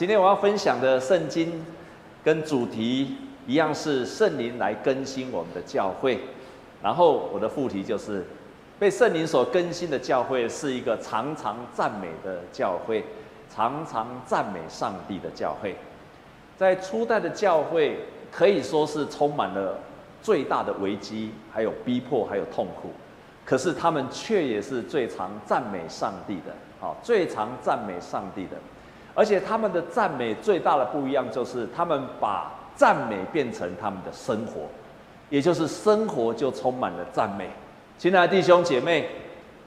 今天我要分享的圣经跟主题一样，是圣灵来更新我们的教会。然后我的副题就是被圣灵所更新的教会是一个常常赞美的教会，常常赞美上帝的教会。在初代的教会可以说是充满了最大的危机，还有逼迫，还有痛苦。可是他们却也是最常赞美上帝的，好，最常赞美上帝的。而且他们的赞美最大的不一样，就是他们把赞美变成他们的生活，也就是生活就充满了赞美。亲爱的弟兄姐妹，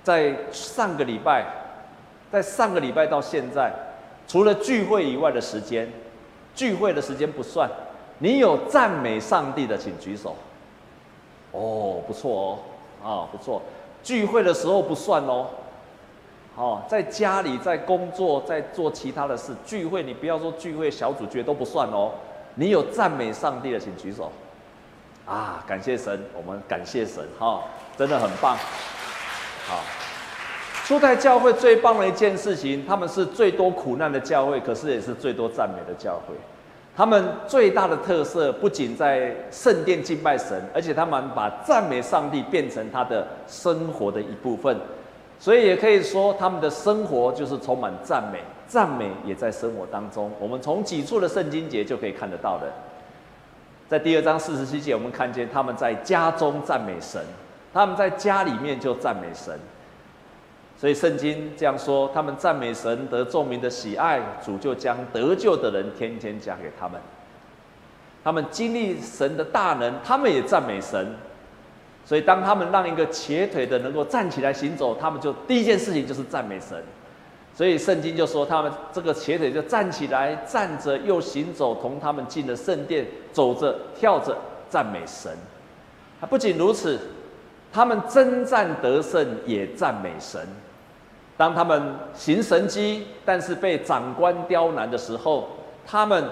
在上个礼拜，在上个礼拜到现在，除了聚会以外的时间，聚会的时间不算，你有赞美上帝的，请举手。哦，不错哦，啊，不错，聚会的时候不算哦。哦，在家里，在工作，在做其他的事，聚会你不要说聚会小组聚都不算哦。你有赞美上帝的，请举手。啊，感谢神，我们感谢神，哈、真的很棒。好，初代教会最棒的一件事情，他们是最多苦难的教会，可是也是最多赞美的教会。他们最大的特色不仅在圣殿敬拜神，而且他们把赞美上帝变成他的生活的一部分。所以也可以说，他们的生活就是充满赞美，赞美也在生活当中。我们从几处的圣经节就可以看得到的。在第二章四十七节，我们看见他们在家中赞美神，他们在家里面就赞美神。所以圣经这样说：他们赞美神，得众民的喜爱，主就将得救的人天天加给他们。他们经历神的大能，他们也赞美神。所以，当他们让一个瘸腿的能够站起来行走，他们就第一件事情就是赞美神。所以圣经就说，他们这个瘸腿就站起来，站着又行走，同他们进了圣殿，走着跳着赞美神。不仅如此，他们征战得胜也赞美神。当他们行神迹，但是被长官刁难的时候，他们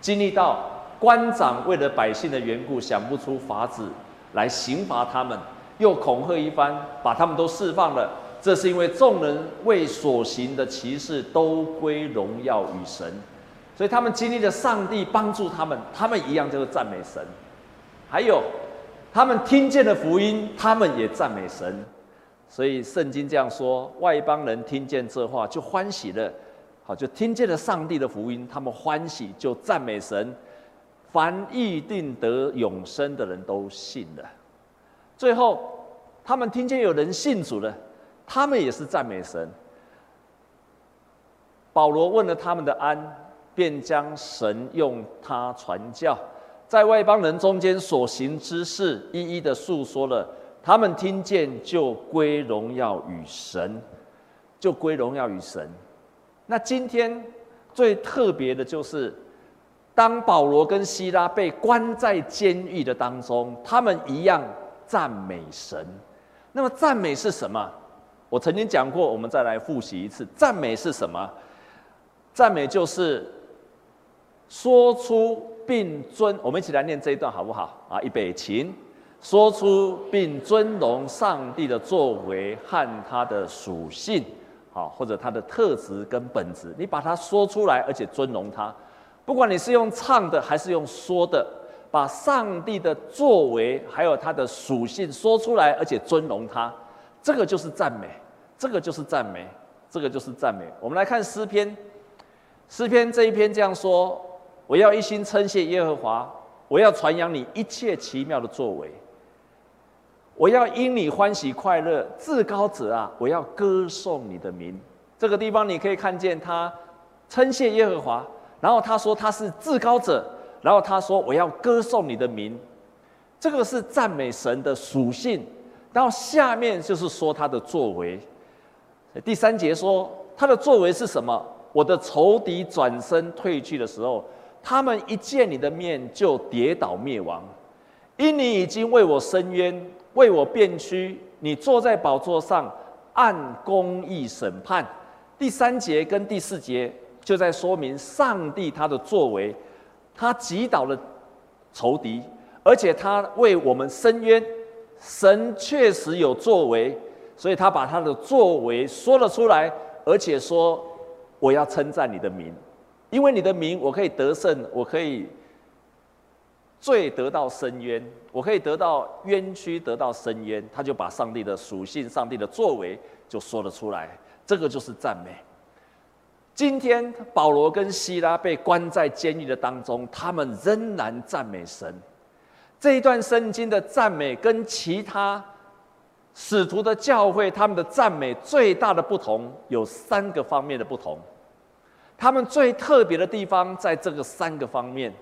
经历到官长为了百姓的缘故，想不出法子。来刑罚他们，又恐吓一番，把他们都释放了。这是因为众人为所行的奇事都归荣耀与神，所以他们经历了上帝帮助他们，他们一样就是赞美神。还有，他们听见了福音，他们也赞美神。所以圣经这样说：外邦人听见这话就欢喜了，好，就听见了上帝的福音，他们欢喜就赞美神。凡预定得永生的人都信了。最后，他们听见有人信主了，他们也是赞美神。保罗问了他们的安，便将神用他传教，在外邦人中间所行之事，一一的述说了。他们听见，就归荣耀与神，就归荣耀与神。那今天最特别的就是。当保罗跟希拉被关在监狱的当中，他们一样赞美神。那么赞美是什么？我曾经讲过，我们再来复习一次。赞美是什么？赞美就是说出并尊，我们一起来念这一段好不好？啊，预备，琴说出并尊荣上帝的作为和他的属性，好，或者他的特质跟本质，你把它说出来，而且尊荣他。不管你是用唱的还是用说的，把上帝的作为还有他的属性说出来，而且尊荣他，这个就是赞美，这个就是赞美，这个就是赞美。我们来看诗篇，诗篇这一篇这样说：我要一心称谢耶和华，我要传扬你一切奇妙的作为，我要因你欢喜快乐，至高者啊，我要歌颂你的名。这个地方你可以看见他称谢耶和华。然后他说他是至高者，然后他说我要歌颂你的名，这个是赞美神的属性。然后下面就是说他的作为。第三节说他的作为是什么？我的仇敌转身退去的时候，他们一见你的面就跌倒灭亡，因你已经为我伸冤，为我辩屈，你坐在宝座上按公义审判。第三节跟第四节。就在说明上帝他的作为，他击倒了仇敌，而且他为我们伸冤，神确实有作为，所以他把他的作为说了出来，而且说我要称赞你的名，因为你的名，我可以得胜，我可以罪得到伸冤，我可以得到冤屈，得到伸冤。他就把上帝的属性、上帝的作为就说了出来，这个就是赞美。今天保罗跟希拉被关在监狱的当中，他们仍然赞美神。这一段圣经的赞美跟其他使徒的教会他们的赞美最大的不同有三个方面的不同。他们最特别的地方在这个三个方面。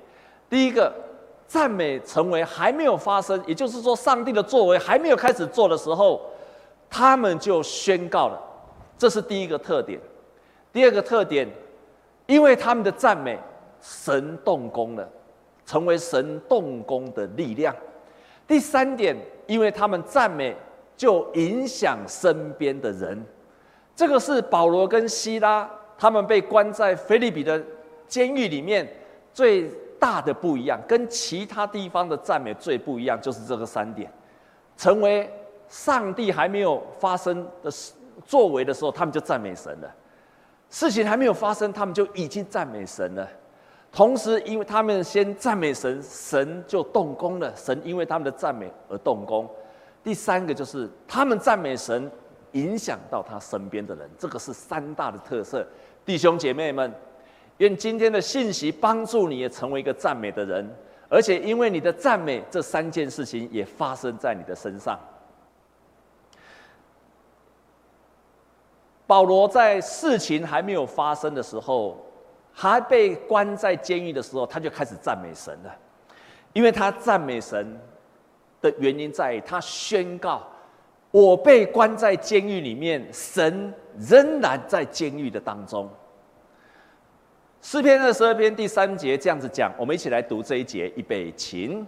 第一个，赞美成为还没有发生，也就是说，上帝的作为还没有开始做的时候，他们就宣告了，这是第一个特点。第二个特点，因为他们的赞美，神动工了，成为神动工的力量。第三点，因为他们赞美，就影响身边的人。这个是保罗跟希拉他们被关在腓立比的监狱里面最大的不一样，跟其他地方的赞美最不一样，就是这个三点，成为上帝还没有发生的作为的时候，他们就赞美神了。事情还没有发生，他们就已经赞美神了。同时，因为他们先赞美神，神就动工了。神因为他们的赞美而动工。第三个就是他们赞美神，影响到他身边的人。这个是三大的特色。弟兄姐妹们，愿今天的信息帮助你也成为一个赞美的人，而且因为你的赞美，这三件事情也发生在你的身上。保罗在事情还没有发生的时候，还被关在监狱的时候，他就开始赞美神了。因为他赞美神的原因在于，他宣告：“我被关在监狱里面，神仍然在监狱的当中。”诗篇二十二篇第三节这样子讲，我们一起来读这一节，预备起。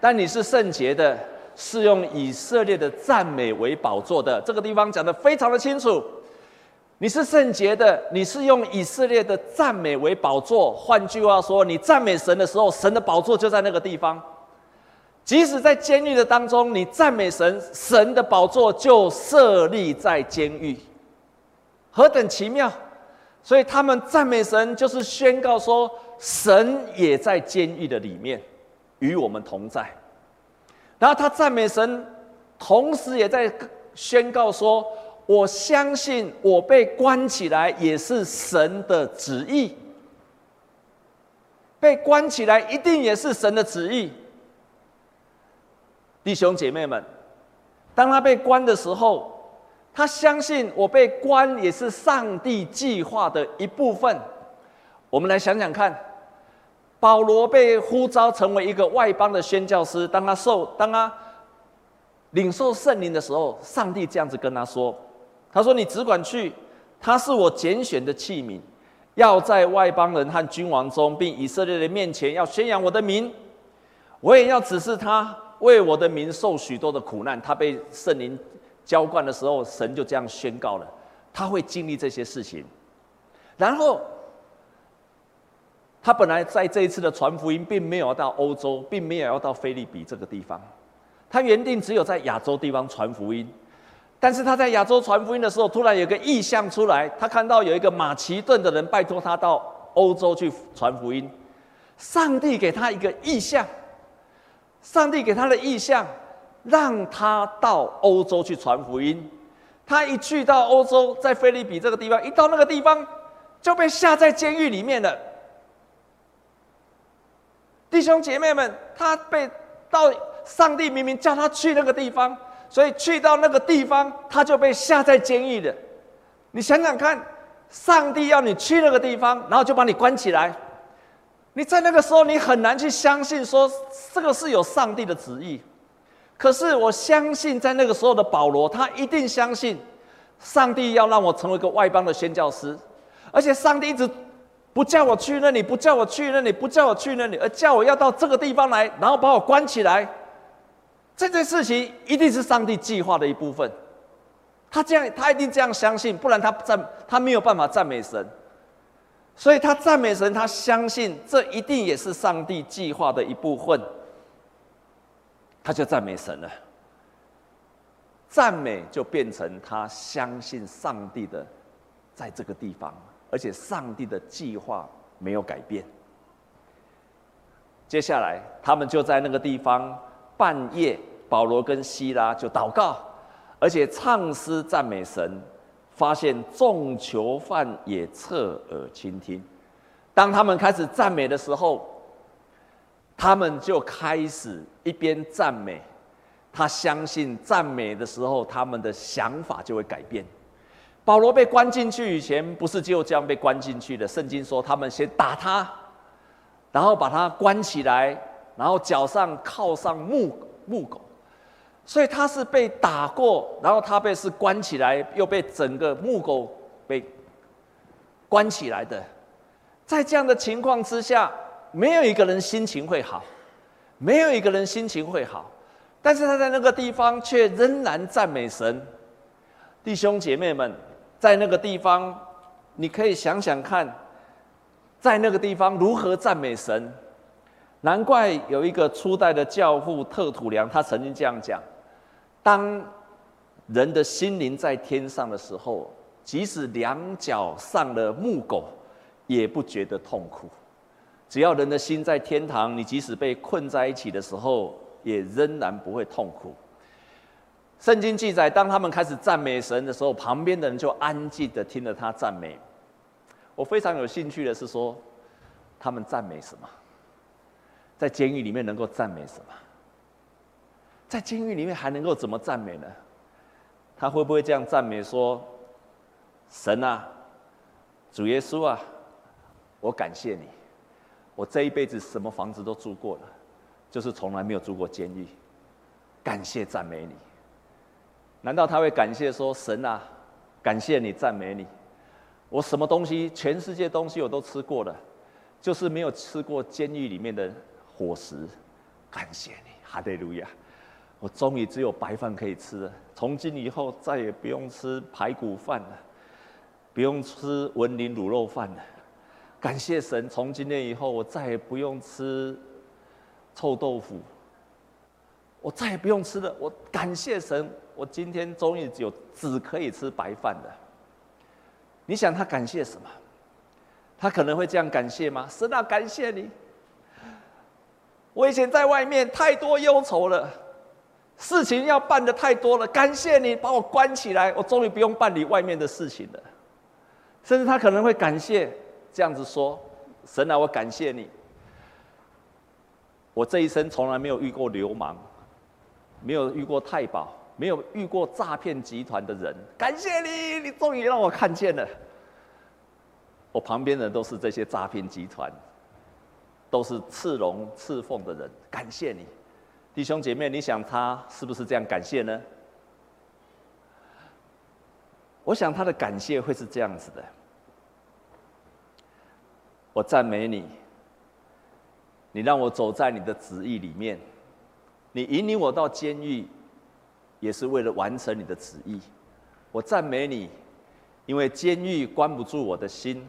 但你是圣洁的，是用以色列的赞美为宝座的。这个地方讲得非常的清楚。你是圣洁的，你是用以色列的赞美为宝座。换句话说，你赞美神的时候，神的宝座就在那个地方。即使在监狱的当中，你赞美神，神的宝座就设立在监狱，何等奇妙！所以他们赞美神，就是宣告说，神也在监狱的里面，与我们同在。然后他赞美神，同时也在宣告说。我相信我被关起来也是神的旨意，被关起来一定也是神的旨意。弟兄姐妹们，当他被关的时候，他相信我被关也是上帝计划的一部分。我们来想想看，保罗被呼召成为一个外邦的宣教师，当他受当他领受圣灵的时候，上帝这样子跟他说。他说：“你只管去，他是我拣选的器皿，要在外邦人和君王中，并以色列人面前，要宣扬我的名。我也要指示他为我的名受许多的苦难。他被圣灵浇灌的时候，神就这样宣告了，他会经历这些事情。然后，他本来在这一次的传福音，并没有到欧洲，并没有要到腓立比这个地方，他原定只有在亚洲地方传福音。”但是他在亚洲传福音的时候，突然有个异象出来，他看到有一个马其顿的人拜托他到欧洲去传福音。上帝给他一个异象，上帝给他的异象，让他到欧洲去传福音。他一去到欧洲，在腓立比这个地方，一到那个地方就被下在监狱里面了。弟兄姐妹们，他被到上帝明明叫他去那个地方。所以去到那个地方，他就被下在监狱的。你想想看，上帝要你去那个地方，然后就把你关起来。你在那个时候，你很难去相信说这个是有上帝的旨意。可是我相信，在那个时候的保罗，他一定相信上帝要让我成为一个外邦的宣教师，而且上帝一直不叫我去那里，不叫我去那里，不叫我去那里，而叫我要到这个地方来，然后把我关起来。这件事情一定是上帝计划的一部分，他这样，他一定这样相信，不然他赞，他没有办法赞美神，所以他赞美神，他相信这一定也是上帝计划的一部分，他就赞美神了。赞美就变成他相信上帝的，在这个地方，而且上帝的计划没有改变。接下来，他们就在那个地方半夜，保罗跟希拉就祷告，而且唱诗赞美神，发现众囚犯也侧耳倾听。当他们开始赞美的时候，他们就开始一边赞美。他相信赞美的时候，他们的想法就会改变。保罗被关进去以前，不是就这样被关进去的。圣经说，他们先打他，然后把他关起来，然后脚上铐上木木狗，所以他是被打过，然后他被是关起来，又被整个木狗被关起来的。在这样的情况之下，没有一个人心情会好，没有一个人心情会好。但是他在那个地方却仍然赞美神，弟兄姐妹们，在那个地方，你可以想想看，在那个地方如何赞美神。难怪有一个初代的教父特土良，他曾经这样讲：当人的心灵在天上的时候，即使两脚上了木狗，也不觉得痛苦；只要人的心在天堂，你即使被困在一起的时候，也仍然不会痛苦。圣经记载，当他们开始赞美神的时候，旁边的人就安静的听着他赞美。我非常有兴趣的是说，他们赞美什么？在监狱里面能够赞美什么？在监狱里面还能够怎么赞美呢？他会不会这样赞美说：“神啊，主耶稣啊，我感谢你，我这一辈子什么房子都住过了。”就是从来没有住过监狱，感谢赞美你。难道他会感谢说神啊，感谢你赞美你？我什么东西，全世界东西我都吃过了，就是没有吃过监狱里面的伙食。感谢你，哈利路亚！我终于只有白饭可以吃了。从今以后再也不用吃排骨饭了，不用吃文林卤肉饭了。感谢神，从今天以后我再也不用吃。臭豆腐，我再也不用吃了。我感谢神，我今天终于只有只可以吃白饭了。你想他感谢什么？他可能会这样感谢吗？神啊，感谢你！我以前在外面太多忧愁了，事情要办得太多了。感谢你把我关起来，我终于不用办理外面的事情了。甚至他可能会感谢，这样子说：神啊，我感谢你。我这一生从来没有遇过流氓，没有遇过太保，没有遇过诈骗集团的人。感谢你，你终于让我看见了。我旁边的都是这些诈骗集团，都是刺龙刺凤的人。感谢你，弟兄姐妹，你想他是不是这样感谢呢？我想他的感谢会是这样子的：我赞美你。你让我走在你的旨意里面，你引领我到监狱，也是为了完成你的旨意。我赞美你，因为监狱关不住我的心，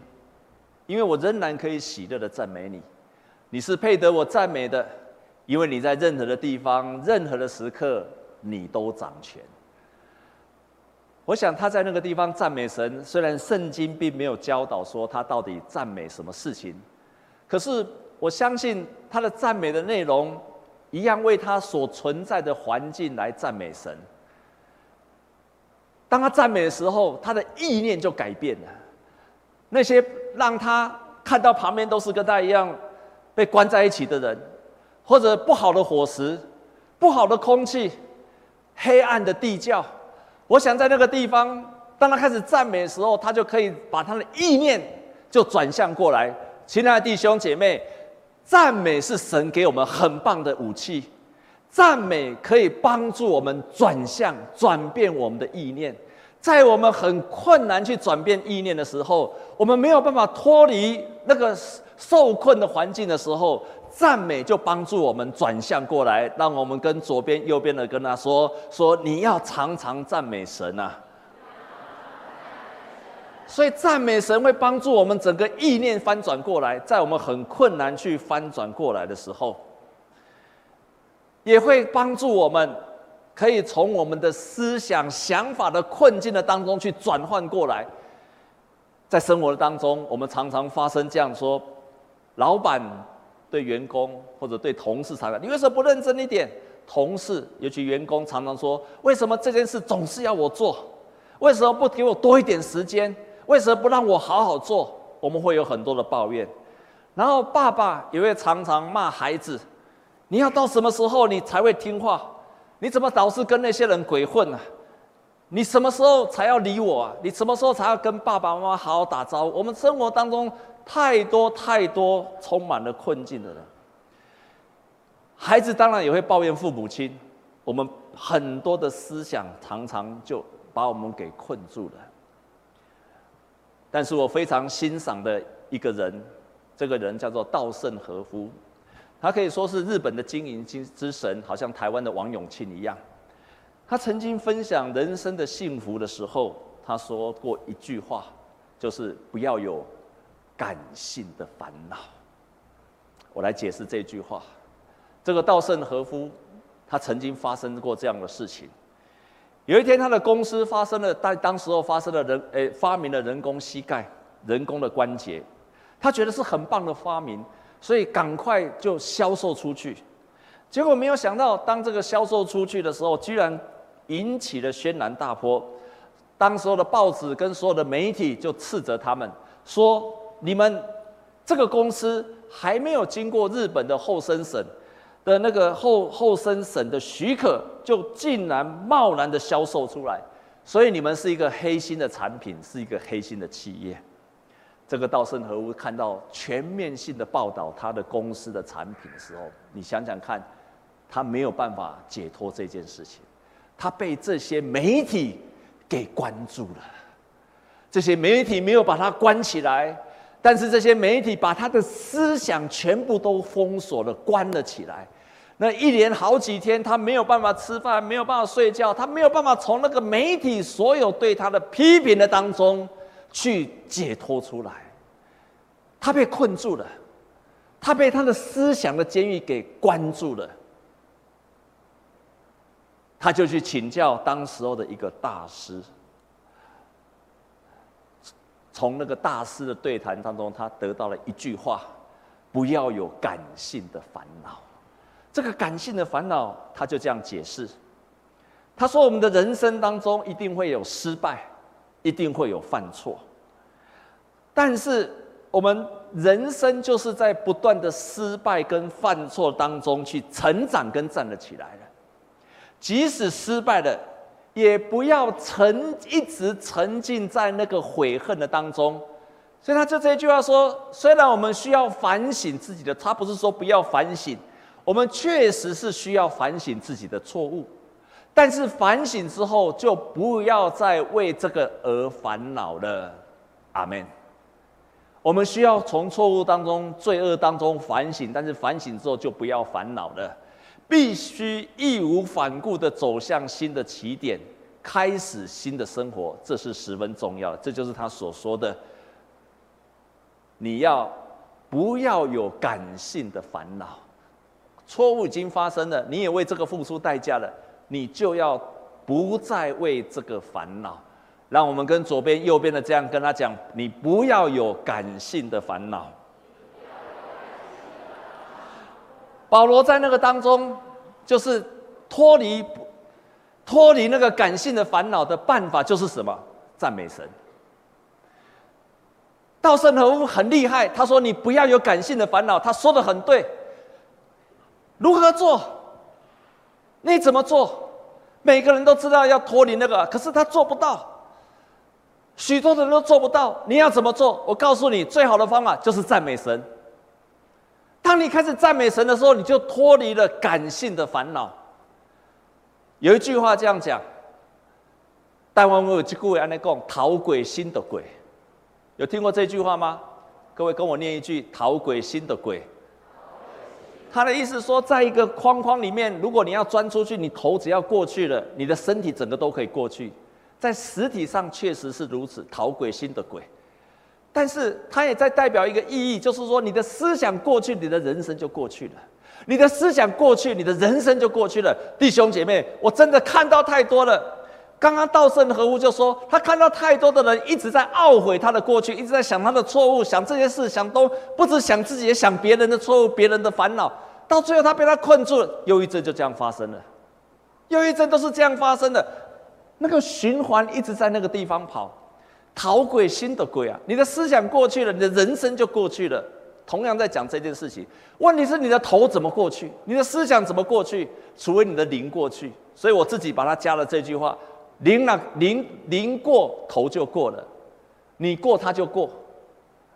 因为我仍然可以喜乐的赞美你。你是配得我赞美的，因为你在任何的地方、任何的时刻，你都掌权。我想他在那个地方赞美神，虽然圣经并没有教导说他到底赞美什么事情，可是。我相信他的赞美的内容，一样为他所存在的环境来赞美神。当他赞美的时候，他的意念就改变了。那些让他看到旁边都是跟他一样被关在一起的人，或者不好的伙食、不好的空气、黑暗的地窖，我想在那个地方，当他开始赞美的时候，他就可以把他的意念就转向过来。亲爱的弟兄姐妹。赞美是神给我们很棒的武器，赞美可以帮助我们转向、转变我们的意念。在我们很困难去转变意念的时候，我们没有办法脱离那个受困的环境的时候，赞美就帮助我们转向过来，让我们跟左边、右边的跟他说：“说你要常常赞美神啊。”所以赞美神会帮助我们整个意念翻转过来，在我们很困难去翻转过来的时候，也会帮助我们可以从我们的思想、想法的困境的当中去转换过来。在生活的当中，我们常常发生这样说：老板对员工或者对同事常常，你为什么不认真一点？同事尤其员工常常说，为什么这件事总是要我做？为什么不给我多一点时间？为什么不让我好好做？我们会有很多的抱怨。然后爸爸也会常常骂孩子：“你要到什么时候你才会听话？你怎么老是跟那些人鬼混呢？你什么时候才要理我啊？你什么时候才要跟爸爸妈妈好好打招呼？”我们生活当中太多太多充满了困境的人，孩子当然也会抱怨父母亲。我们很多的思想常常就把我们给困住了。但是我非常欣赏的一个人，这个人叫做稻盛和夫，他可以说是日本的经营之之神，好像台湾的王永庆一样。他曾经分享人生的幸福的时候，他说过一句话，就是不要有感性的烦恼。我来解释这句话。这个稻盛和夫，他曾经发生过这样的事情。有一天，他的公司发生了，在当时候发生了人，诶，发明了人工膝盖、人工的关节，他觉得是很棒的发明，所以赶快就销售出去。结果没有想到，当这个销售出去的时候，居然引起了轩然大波。当时候的报纸跟所有的媒体就斥责他们，说：“你们这个公司还没有经过日本的厚生省。”的那个厚厚生省的许可，就竟然贸然的销售出来，所以你们是一个黑心的产品，是一个黑心的企业。这个稻盛和夫看到全面性的报道他的公司的产品的时候，你想想看，他没有办法解脱这件事情，他被这些媒体给关住了。这些媒体没有把他关起来。但是这些媒体把他的思想全部都封锁了，关了起来。那一连好几天，他没有办法吃饭，没有办法睡觉，他没有办法从那个媒体所有对他的批评的当中去解脱出来。他被困住了，他被他的思想的监狱给关住了。他就去请教当时候的一个大师。从那个大师的对谈当中，他得到了一句话：不要有感性的烦恼。这个感性的烦恼，他就这样解释。他说：我们的人生当中一定会有失败，一定会有犯错。但是我们人生就是在不断的失败跟犯错当中去成长跟站了起来了。即使失败了。也不要沉，一直沉浸在那个悔恨的当中，所以他就这一句话说：虽然我们需要反省自己的，他不是说不要反省，我们确实是需要反省自己的错误，但是反省之后就不要再为这个而烦恼了。阿门。我们需要从错误当中、罪恶当中反省，但是反省之后就不要烦恼了。必须义无反顾地走向新的起点，开始新的生活，这是十分重要。这就是他所说的：你要不要有感性的烦恼？错误已经发生了，你也为这个付出代价了，你就要不再为这个烦恼。让我们跟左边、右边的这样跟他讲：你不要有感性的烦恼。保罗在那个当中，就是脱离脱离那个感性的烦恼的办法，就是什么？赞美神。稻盛和夫很厉害，他说：“你不要有感性的烦恼。”他说的很对。如何做？你怎么做？每个人都知道要脱离那个，可是他做不到。许多人都做不到。你要怎么做？我告诉你，最好的方法就是赞美神。当你开始赞美神的时候，你就脱离了感性的烦恼。有一句话这样讲：“台湾有句话安尼讲，讨鬼心的鬼。”有听过这句话吗？各位跟我念一句：“讨鬼心的鬼。”他的意思说，在一个框框里面，如果你要钻出去，你头只要过去了，你的身体整个都可以过去。在实体上确实是如此，讨鬼心的鬼。但是它也在代表一个意义，就是说你的思想过去，你的人生就过去了；你的思想过去，你的人生就过去了。弟兄姐妹，我真的看到太多了。刚刚稻盛和夫就说，他看到太多的人一直在懊悔他的过去，一直在想他的错误，想这些事，想都不止想自己，也想别人的错误、别人的烦恼，到最后他被他困住了，忧郁症就这样发生了。忧郁症都是这样发生的，那个循环一直在那个地方跑，讨鬼心的鬼啊！你的思想过去了，你的人生就过去了。同样在讲这件事情，问题是你的头怎么过去？你的思想怎么过去？除非你的灵过去。所以我自己把它加了这句话。灵了，灵灵过头就过了，你过他就过，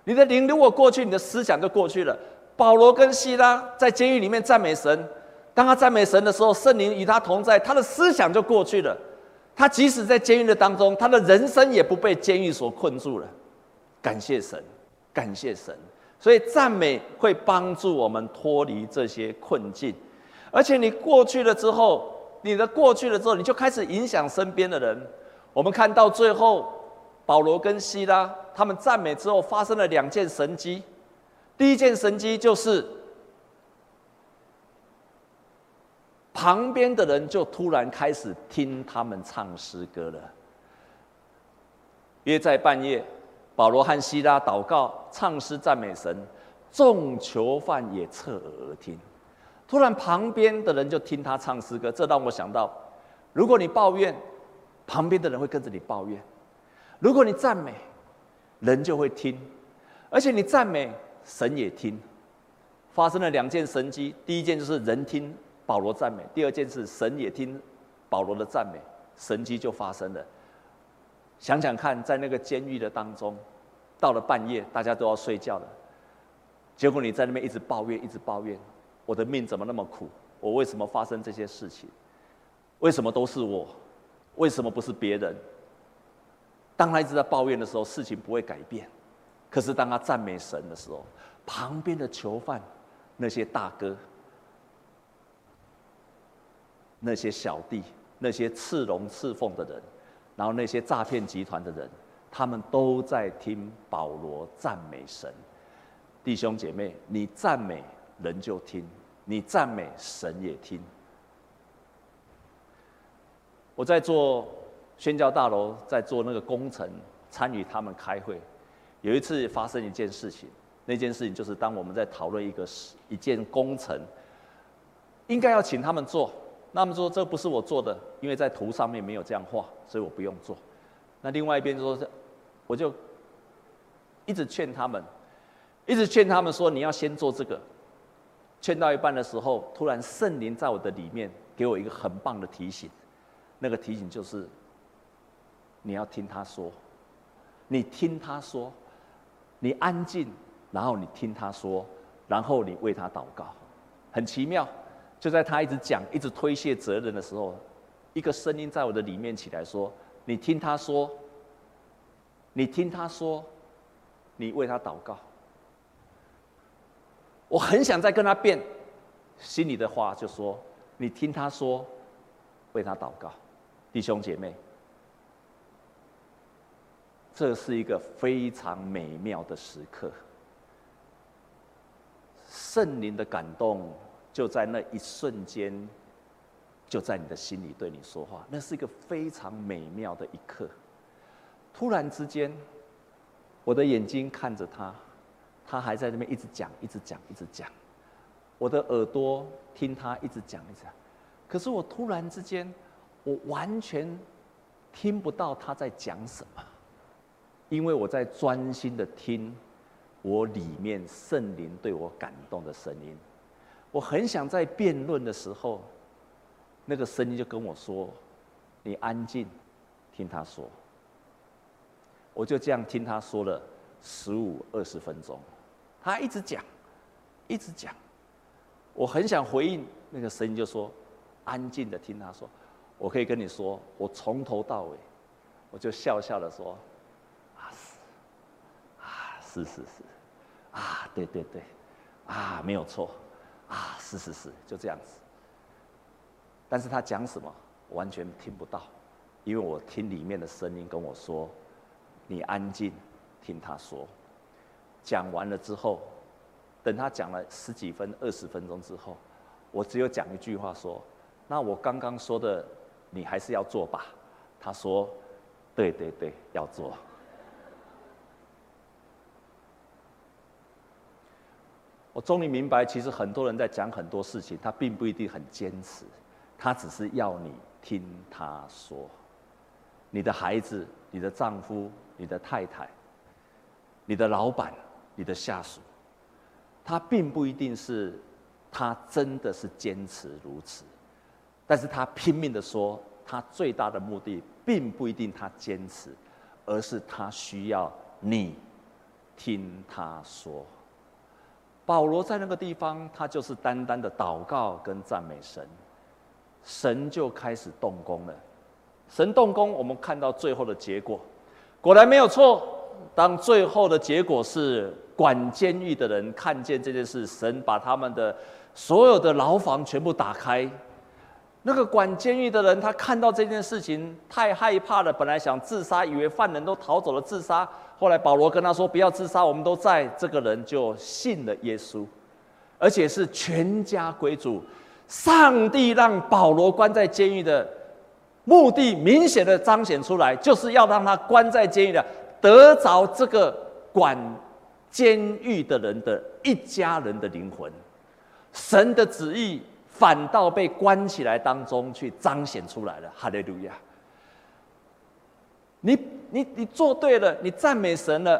你的灵如果过去，你的思想就过去了。保罗跟希拉在监狱里面赞美神，当他赞美神的时候，圣灵与他同在，他的思想就过去了。他即使在监狱的当中，他的人生也不被监狱所困住了。感谢神，感谢神。所以赞美会帮助我们脱离这些困境，而且你过去了之后。你的过去了之后，你就开始影响身边的人。我们看到最后，保罗跟西拉他们赞美之后，发生了两件神迹。第一件神迹就是，旁边的人就突然开始听他们唱诗歌了。约在半夜，保罗和西拉祷告、唱诗赞美神，众囚犯也侧耳听。突然，旁边的人就听他唱诗歌，这让我想到：如果你抱怨，旁边的人会跟着你抱怨；如果你赞美，人就会听，而且你赞美，神也听。发生了两件神迹，第一件就是人听保罗赞美；第二件是神也听保罗的赞美，神迹就发生了。想想看，在那个监狱的当中，到了半夜，大家都要睡觉了，结果你在那边一直抱怨，一直抱怨。我的命怎么那么苦？我为什么发生这些事情？为什么都是我？为什么不是别人？当他一直在抱怨的时候，事情不会改变。可是当他赞美神的时候，旁边的囚犯、那些大哥、那些小弟、那些刺龙刺凤的人，然后那些诈骗集团的人，他们都在听保罗赞美神。弟兄姐妹，你赞美。人就听，你赞美神也听。我在做宣教大楼，在做那个工程，参与他们开会。有一次发生一件事情，那件事情就是当我们在讨论一个一件工程，应该要请他们做，那他们说这不是我做的，因为在图上面没有这样画，所以我不用做。那另外一边就说，我就一直劝他们，一直劝他们说你要先做这个。劝到一半的时候，突然圣灵在我的里面给我一个很棒的提醒，那个提醒就是，你要听他说，你听他说，你安静，然后你听他说，然后你为他祷告，很奇妙。就在他一直讲、一直推卸责任的时候，一个声音在我的里面起来说：“你听他说，你听他说，你为他祷告。”我很想再跟他辩，心里的话就说：“你听他说，为他祷告，弟兄姐妹，这是一个非常美妙的时刻。圣灵的感动就在那一瞬间，就在你的心里对你说话，那是一个非常美妙的一刻。突然之间，我的眼睛看着他。”他还在那边一直讲，一直讲，一直讲。我的耳朵听他一直讲，一直讲。可是我突然之间，我完全听不到他在讲什么，因为我在专心的听我里面圣灵对我感动的声音。我很想在辩论的时候，那个声音就跟我说：“你安静，听他说。”我就这样听他说了十五二十分钟。他一直讲，一直讲，我很想回应那个声音，就说：“安静的听他说。”我可以跟你说，我从头到尾，我就笑笑的说：“啊是，啊是是是，啊对对对，啊没有错，啊是是是，就这样子。”但是他讲什么，我完全听不到，因为我听里面的声音跟我说：“你安静，听他说。”讲完了之后，等他讲了十几分、二十分钟之后，我只有讲一句话说：“那我刚刚说的，你还是要做吧。”他说：“对对对，要做。”我终于明白，其实很多人在讲很多事情，他并不一定很坚持，他只是要你听他说。你的孩子、你的丈夫、你的太太、你的老板、你的下属，他并不一定是他真的是坚持如此，但是他拼命的说，他最大的目的并不一定他坚持，而是他需要你听他说。保罗在那个地方，他就是单单的祷告跟赞美神，神就开始动工了。神动工，我们看到最后的结果，果然没有错。当最后的结果是管监狱的人看见这件事，神把他们的所有的牢房全部打开。那个管监狱的人，他看到这件事情太害怕了，本来想自杀，以为犯人都逃走了，自杀。后来保罗跟他说：“不要自杀，我们都在。”这个人就信了耶稣，而且是全家归主。上帝让保罗关在监狱的目的明显的彰显出来，就是要让他关在监狱的得着这个管监狱的人的一家人的灵魂。神的旨意反倒被关起来当中去彰显出来了。哈利路亚。你你你做对了，你赞美神了，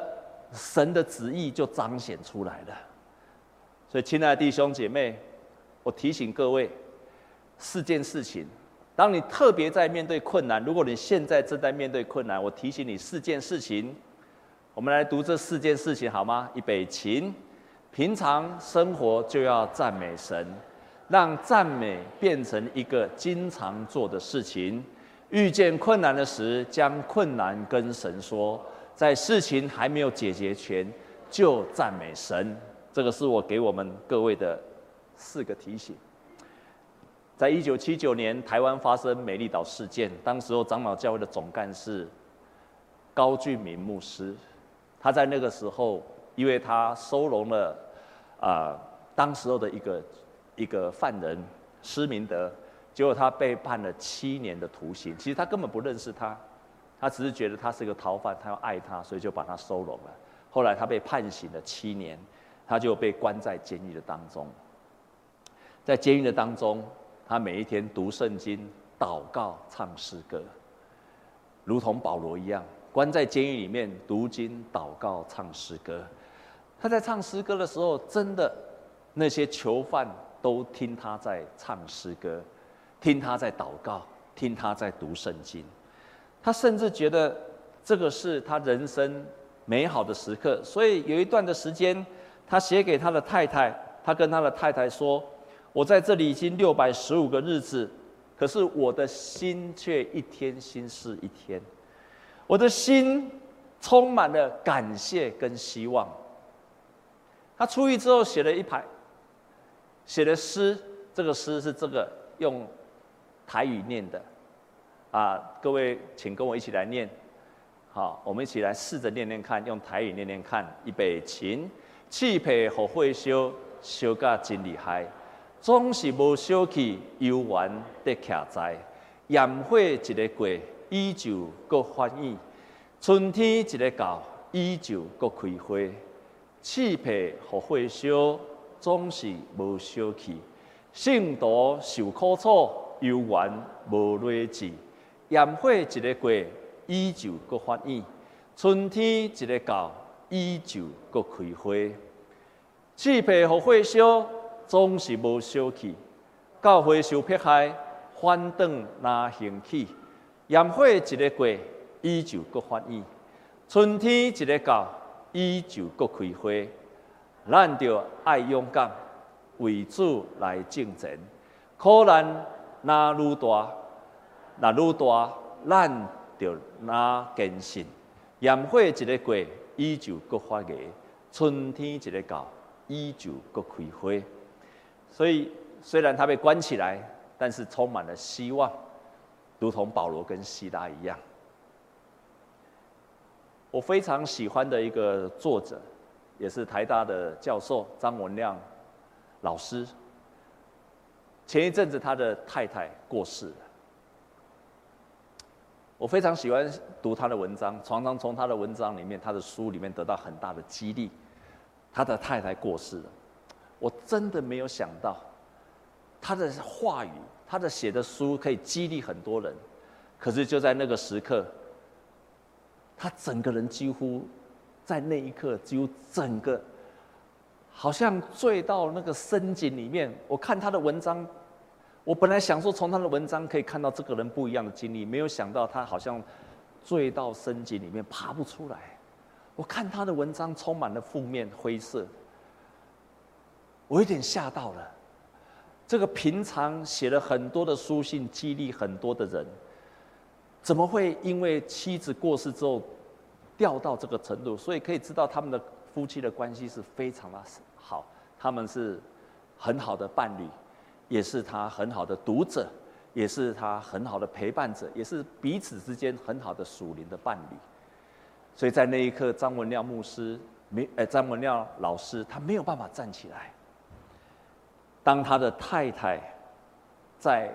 神的旨意就彰显出来了。所以，亲爱的弟兄姐妹，我提醒各位四件事情。当你特别在面对困难，如果你现在正在面对困难，我提醒你四件事情。我们来读这四件事情好吗？预备起，平常生活就要赞美神，让赞美变成一个经常做的事情。遇见困难的时，将困难跟神说，在事情还没有解决前，就赞美神。这个是我给我们各位的四个提醒。在一九七九年，台湾发生美丽岛事件，当时候长老教会的总干事高俊明牧师，他在那个时候，因为他收容了啊、当时候的一个一个犯人施明德。结果他被判了七年的徒刑。其实他根本不认识他，他只是觉得他是个逃犯，他要爱他，所以就把他收容了。后来他被判刑了七年，他就被关在监狱的当中。在监狱的当中，他每一天读圣经、祷告、唱诗歌，如同保罗一样，关在监狱里面读经、祷告、唱诗歌。他在唱诗歌的时候，真的那些囚犯都听他在唱诗歌。听他在祷告，听他在读圣经，他甚至觉得这个是他人生美好的时刻。所以有一段的时间，他写给他的太太，他跟他的太太说：“我在这里已经六百十五个日子，可是我的心却一天心事一天，我的心充满了感谢跟希望。”他出狱之后写了一排，写的诗，这个诗是这个用。台语念的，啊，各位请跟我一起来念，好，我们一起来试着念念看，用台语念念看。预备起，气配和火烧，烧甲真厉害，总是无烧去，犹原得徛在。炎火一个过，依旧阁翻涌；春天一个到，依旧阁开花。气配和火烧，总是无小气，圣徒受苦楚。犹原无累止，炎火一个过，依旧阁翻涌；春天一个到，依旧阁开花。气配互火烧，总是无烧去；到火受迫害，反转若兴起。炎火一个过，伊就搁发炎；春天一个到，伊就搁开花。咱着爱勇敢，为主来征战，苦难。那愈大，那愈大，咱就那坚信。炎火一个过，伊就搁发芽；春天一个到，伊就搁开花。所以，虽然他被关起来，但是充满了希望，如同保罗跟西拉一样。我非常喜欢的一个作者，也是台大的教授张文亮老师。前一阵子，他的太太过世了。我非常喜欢读他的文章，常常从他的文章里面、他的书里面得到很大的激励。他的太太过世了，我真的没有想到，他的话语、他的写的书可以激励很多人。可是就在那个时刻，他整个人几乎在那一刻，几乎整个好像坠到那个深井里面。我看他的文章。我本来想说，从他的文章可以看到这个人不一样的经历，没有想到他好像坠到深井里面爬不出来。我看他的文章充满了负面灰色，我有点吓到了。这个平常写了很多的书信，激励很多的人，怎么会因为妻子过世之后掉到这个程度？所以可以知道他们的夫妻的关系是非常的好，他们是很好的伴侣。也是他很好的读者，也是他很好的陪伴者，也是彼此之间很好的属灵的伴侣。所以在那一刻，张文亮牧师没，呃，张文亮老师他没有办法站起来。当他的太太在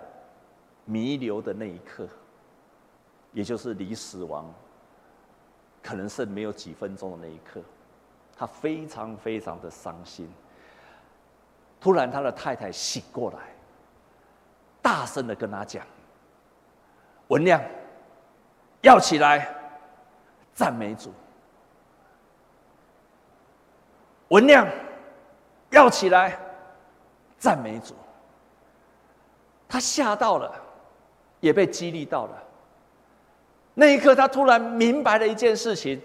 弥留的那一刻，也就是离死亡可能剩没有几分钟的那一刻，他非常非常的伤心。突然，他的太太醒过来，大声的跟他讲：“文亮，要起来，赞美主。文亮，要起来，赞美主。”他吓到了，也被激励到了。那一刻，他突然明白了一件事情。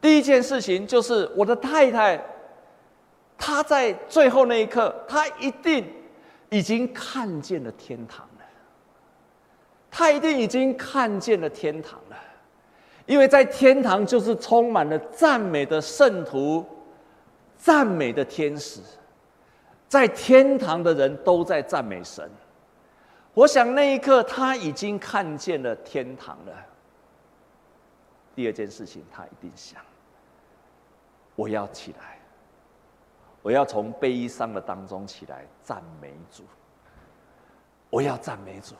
第一件事情就是我的太太。她在最后那一刻，她一定已经看见了天堂了。她一定已经看见了天堂了，因为在天堂就是充满了赞美的圣徒、赞美的天使，在天堂的人都在赞美神。我想那一刻他已经看见了天堂了。第二件事情，他一定想：我要起来。我要从悲伤的当中起来赞美主。我要赞美主，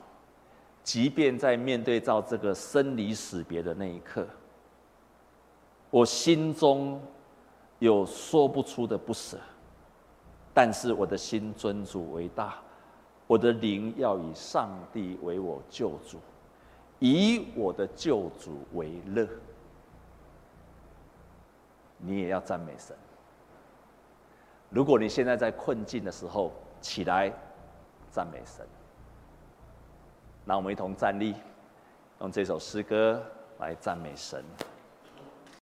即便在面对到这个生离死别的那一刻，我心中有说不出的不舍，但是我的心尊主为大，我的灵要以上帝为我救主，以我的救主为乐。你也要赞美神。如果你现在在困境的时候起来赞美神，那我们一同站立，用这首诗歌来赞美神。